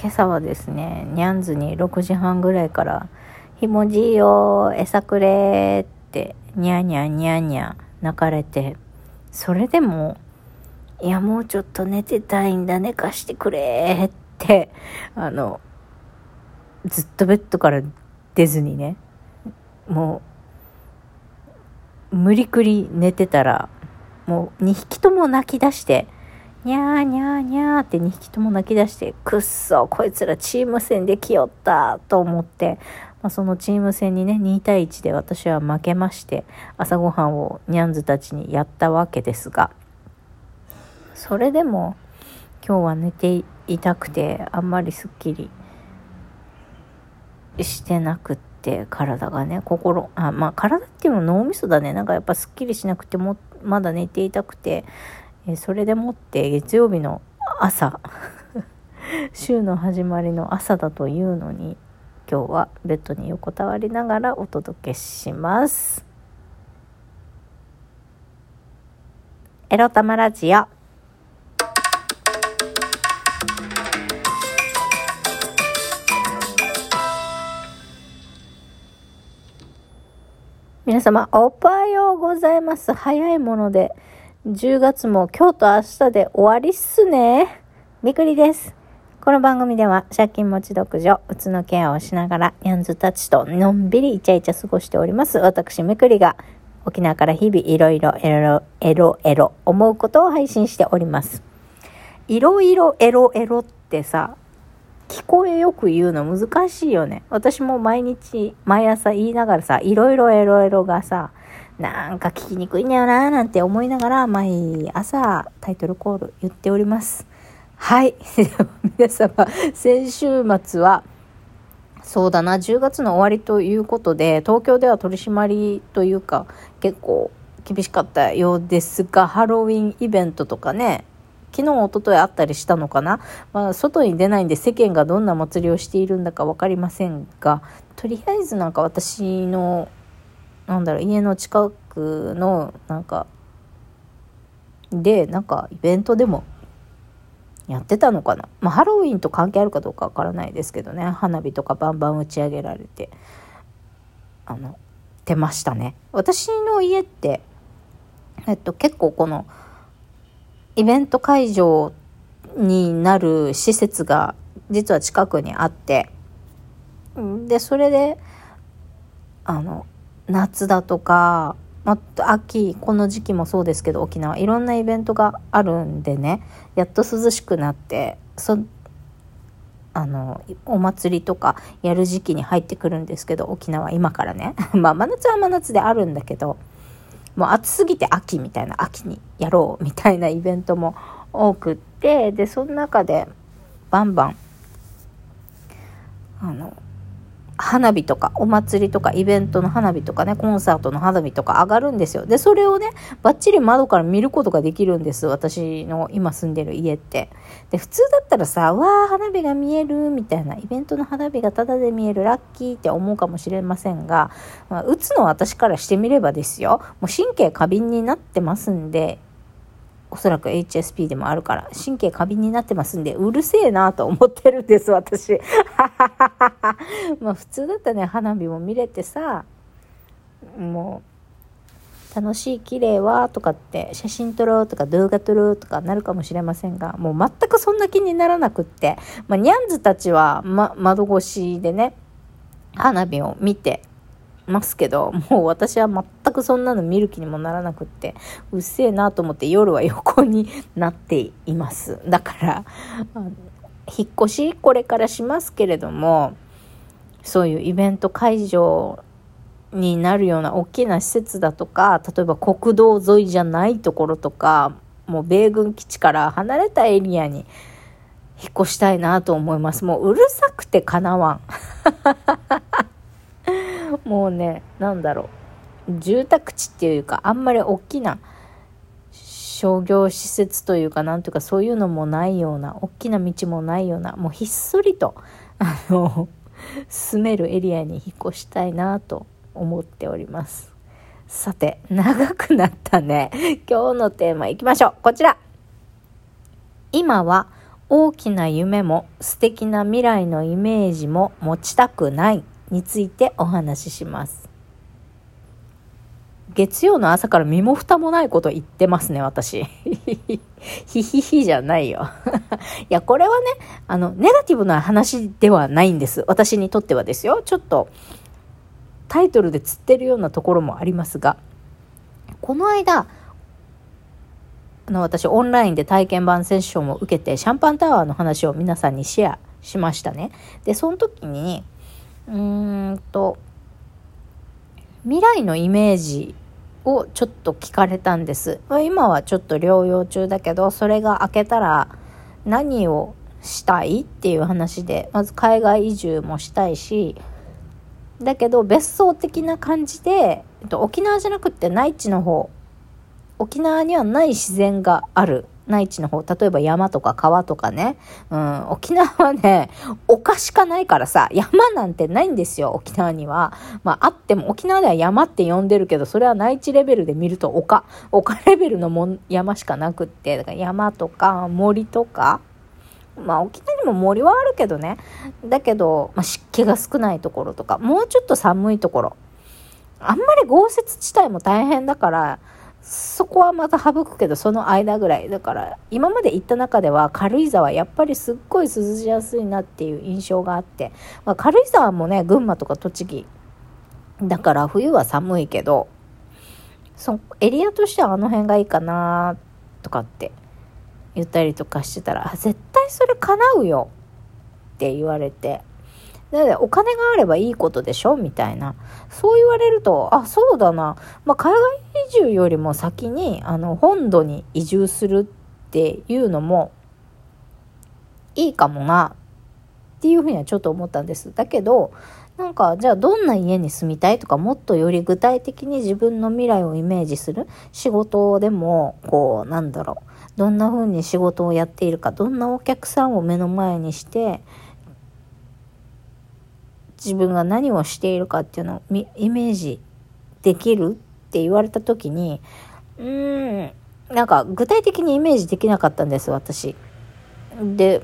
今朝はですね、ニャンズに6時半ぐらいから、ひもじいよ、餌くれって、にゃにゃにゃにゃ泣かれて、それでも、いや、もうちょっと寝てたいんだ、寝かしてくれって、あの、ずっとベッドから出ずにね、もう、無理くり寝てたら、もう2匹とも泣き出して、にゃーにゃーにゃーって2匹とも泣き出して、くっそ、こいつらチーム戦で来よったと思って、まあ、そのチーム戦にね、2対1で私は負けまして、朝ごはんをニャンズたちにやったわけですが、それでも今日は寝ていたくて、あんまりすっきりしてなくって、体がね、心、あ、まあ体っていうのは脳みそだね。なんかやっぱすっきりしなくても、まだ寝ていたくて、えそれでもって月曜日の朝。週の始まりの朝だというのに今日はベッドに横たわりながらお届けします。エロ玉ラジオ。皆様おはようございます。早いもので10月も今日と明日で終わりっすね。みくりです。この番組では借金持ち独女、うつのケアをしながら、ニャンズたちとのんびりイチャイチャ過ごしております。私、めくりが沖縄から日々いろいろエロエロエロ思うことを配信しております。いろいろエロエロってさ、聞こえよく言うの難しいよね。私も毎日、毎朝言いながらさ、いろいろエロエロがさ、なんか聞きにくいんだよなーなんて思いながら毎朝タイトルコール言っております。はい。皆様、先週末は、そうだな、10月の終わりということで、東京では取り締まりというか、結構厳しかったようですが、ハロウィンイベントとかね、昨日、おとといあったりしたのかなまあ、外に出ないんで世間がどんな祭りをしているんだか分かりませんが、とりあえずなんか私のなんだろう、家の近くの、なんか、で、なんかイベントでもやってたのかな。まあ、ハロウィンと関係あるかどうかわからないですけどね、花火とかバンバン打ち上げられて、あの、出ましたね。私の家って、えっと、結構この、イベント会場になる施設が実は近くにあって、で、それで、あの、夏だとか、ま秋、この時期もそうですけど、沖縄、いろんなイベントがあるんでね、やっと涼しくなって、そ、あの、お祭りとかやる時期に入ってくるんですけど、沖縄、今からね。まあ、真夏は真夏であるんだけど、もう暑すぎて秋みたいな、秋にやろうみたいなイベントも多くって、で、その中で、バンバン、あの、花火とか、お祭りとか、イベントの花火とかね、コンサートの花火とか上がるんですよ。で、それをね、バッチリ窓から見ることができるんです。私の今住んでる家って。で、普通だったらさ、わー、花火が見える、みたいな、イベントの花火がタダで見える、ラッキーって思うかもしれませんが、まあ、打つの私からしてみればですよ、もう神経過敏になってますんで、おそらく HSP でもあるから、神経過敏になってますんで、うるせえなと思ってるんです、私。まあ普通だったらね、花火も見れてさ、もう、楽しい、綺麗は、とかって、写真撮ろうとか動画撮ろうとかなるかもしれませんが、もう全くそんな気にならなくって、まあ、ニャンズたちは、ま、窓越しでね、花火を見て、ますけど、もう私は全くそんなの見る気にもならなくって、うっせえなと思って夜は横になっています。だから、引っ越しこれからしますけれども、そういうイベント会場になるような大きな施設だとか、例えば国道沿いじゃないところとか、もう米軍基地から離れたエリアに引っ越したいなと思います。もううるさくてかなわん。もうね、なんだろう。住宅地っていうか、あんまり大きな商業施設というか、なんというか、そういうのもないような、大きな道もないような、もうひっそりと、あの、住めるエリアに引っ越したいなと思っております。さて、長くなったね。今日のテーマいきましょう。こちら。今は大きな夢も素敵な未来のイメージも持ちたくないについてお話しします。月曜の朝から身も蓋もないこと言ってますね、私。ひひひじゃないよ。いや、これはね、あの、ネガティブな話ではないんです。私にとってはですよ。ちょっと、タイトルで釣ってるようなところもありますが、この間、あの、私、オンラインで体験版セッションを受けて、シャンパンタワーの話を皆さんにシェアしましたね。で、その時に、うーんと、未来のイメージをちょっと聞かれたんです。今はちょっと療養中だけど、それが明けたら何をしたいっていう話で、まず海外移住もしたいし、だけど別荘的な感じで、沖縄じゃなくって内地の方、沖縄にはない自然がある内地の方、例えば山とか川とかね、うん、沖縄はね、丘しかないからさ、山なんてないんですよ、沖縄には。まあ、あっても、沖縄では山って呼んでるけど、それは内地レベルで見ると丘、丘レベルのも山しかなくって、だから山とか森とか、まあ沖縄にも森はあるけどね。だけど、まあ、湿気が少ないところとか、もうちょっと寒いところ。あんまり豪雪地帯も大変だから、そこはまた省くけど、その間ぐらい。だから、今まで行った中では軽井沢、やっぱりすっごい涼しやすいなっていう印象があって、まあ、軽井沢もね、群馬とか栃木。だから冬は寒いけど、そエリアとしてはあの辺がいいかなとかって言ったりとかしてたら、絶対それ叶うよって言われて、で、お金があればいいことでしょ？みたいな。そう言われると、あ、そうだな。まあ、海外移住よりも先に、あの、本土に移住するっていうのも、いいかもな、っていうふうにはちょっと思ったんです。だけど、なんか、じゃあどんな家に住みたいとか、もっとより具体的に自分の未来をイメージする？仕事でも、こう、なんだろう。どんな風に仕事をやっているか、どんなお客さんを目の前にして、自分が何をしているかっていうのをイメージできるって言われた時に、うーん、なんか具体的にイメージできなかったんです、私。で、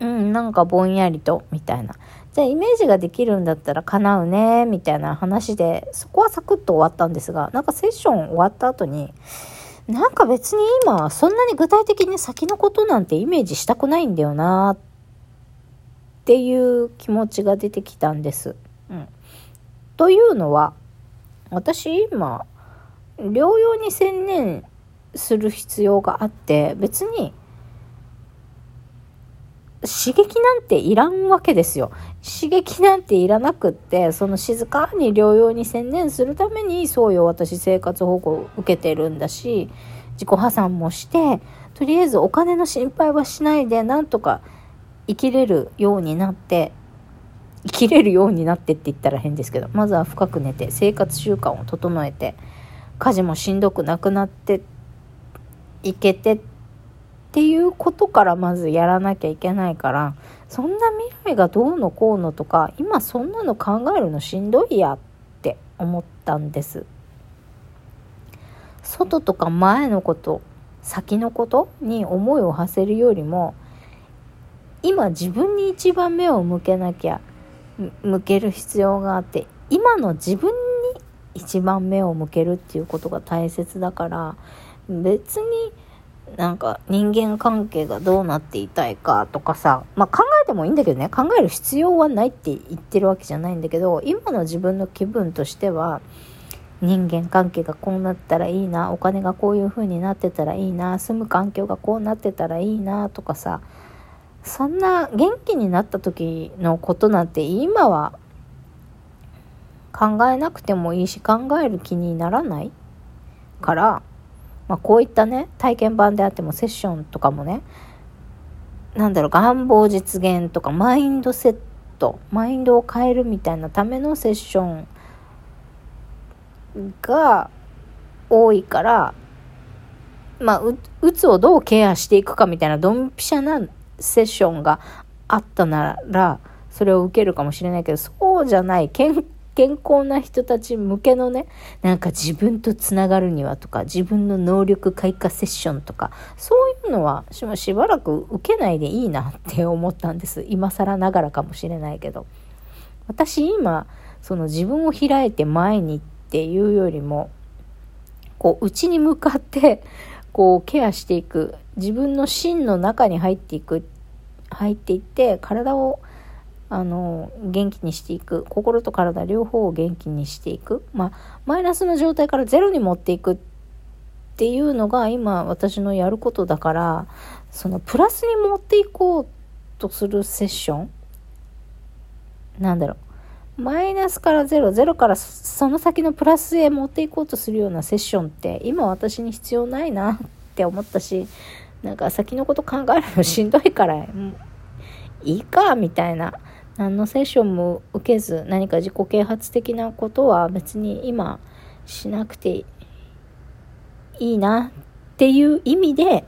うん、なんかぼんやりと、みたいな。じゃあイメージができるんだったら叶うね、みたいな話で、そこはサクッと終わったんですが、なんかセッション終わった後に、なんか別に今、そんなに具体的に先のことなんてイメージしたくないんだよなっっていう気持ちが出てきたんです。うん、というのは私今療養に専念する必要があって別に刺激なんていらんわけですよ。刺激なんていらなくって、その静かに療養に専念するために、そうよ、私生活保護を受けてるんだし、自己破産もして、とりあえずお金の心配はしないで、なんとか生きれるようになって、生きれるようになってって言ったら変ですけど、まずは深く寝て、生活習慣を整えて、家事もしんどくなくなっていけてっていうことからまずやらなきゃいけないから、そんな未来がどうのこうのとか、今そんなの考えるのしんどいやって思ったんです。外とか前のこと、先のことに思いを馳せるよりも、今自分に一番目を向けなきゃ向ける必要があって今の自分に一番目を向けるっていうことが大切だから別になんか人間関係がどうなっていたいかとかさ、まあ考えてもいいんだけどね、考える必要はないって言ってるわけじゃないんだけど、今の自分の気分としては、人間関係がこうなったらいいな、お金がこういう風になってたらいいな、住む環境がこうなってたらいいなとかさ、そんな元気になった時のことなんて今は考えなくてもいいし考える気にならないから、まあ、こういったね体験版であってもセッションとかもねなんだろう願望実現とかマインドセットマインドを変えるみたいなためのセッションが多いからまあううつをどうケアしていくかみたいなドンピシャなセッションがあったなら、それを受けるかもしれないけど、そうじゃない、健 健康な人たち向けのね、なんか自分とつながるにはとか、自分の能力開花セッションとか、そういうのはしばらく受けないでいいなって思ったんです。今更ながらかもしれないけど。私今、その自分を開いて前にっていうよりも、こう、内に向かって、こう、ケアしていく。自分の芯の中に入っていく。入っていって、体をあの元気にしていく心と体両方を元気にしていく、まあ、マイナスの状態からゼロに持っていくっていうのが今私のやることだからそのプラスに持っていこうとするセッションなんだろうマイナスからゼロゼロからその先のプラスへ持っていこうとするようなセッションって今私に必要ないなって思ったしなんか先のこと考えるのしんどいから、いいかみたいな何のセッションも受けず何か自己啓発的なことは別に今しなくていいなっていう意味で、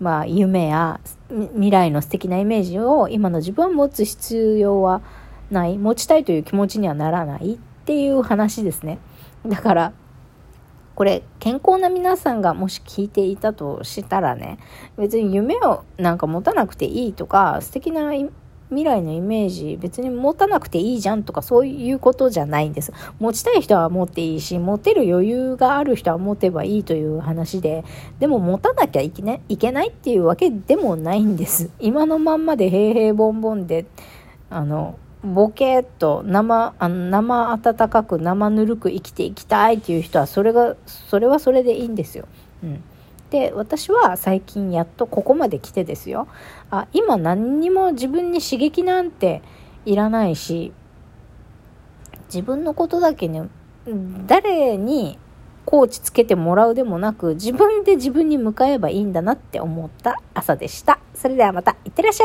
まあ、夢や未来の素敵なイメージを今の自分は持つ必要はない持ちたいという気持ちにはならないっていう話ですね。だからこれ健康な皆さんがもし聞いていたとしたらね別に夢をなんか持たなくていいとか素敵な未来のイメージ別に持たなくていいじゃんとかそういうことじゃないんです。持ちたい人は持っていいし、持てる余裕がある人は持てばいいという話で、でも持たなきゃいけ,、ね、いけないっていうわけでもないんです。今のまんまで平々ボンボンで、あの、ボケっと生、あ生温かく生ぬるく生きていきたいっていう人はそれが、それはそれでいいんですよ。うん。で私は最近やっとここまで来てですよあ今何にも自分に刺激なんていらないし自分のことだけね誰にコーチつけてもらうでもなく自分で自分に向かえばいいんだなって思った朝でしたそれではまたいってらっしゃい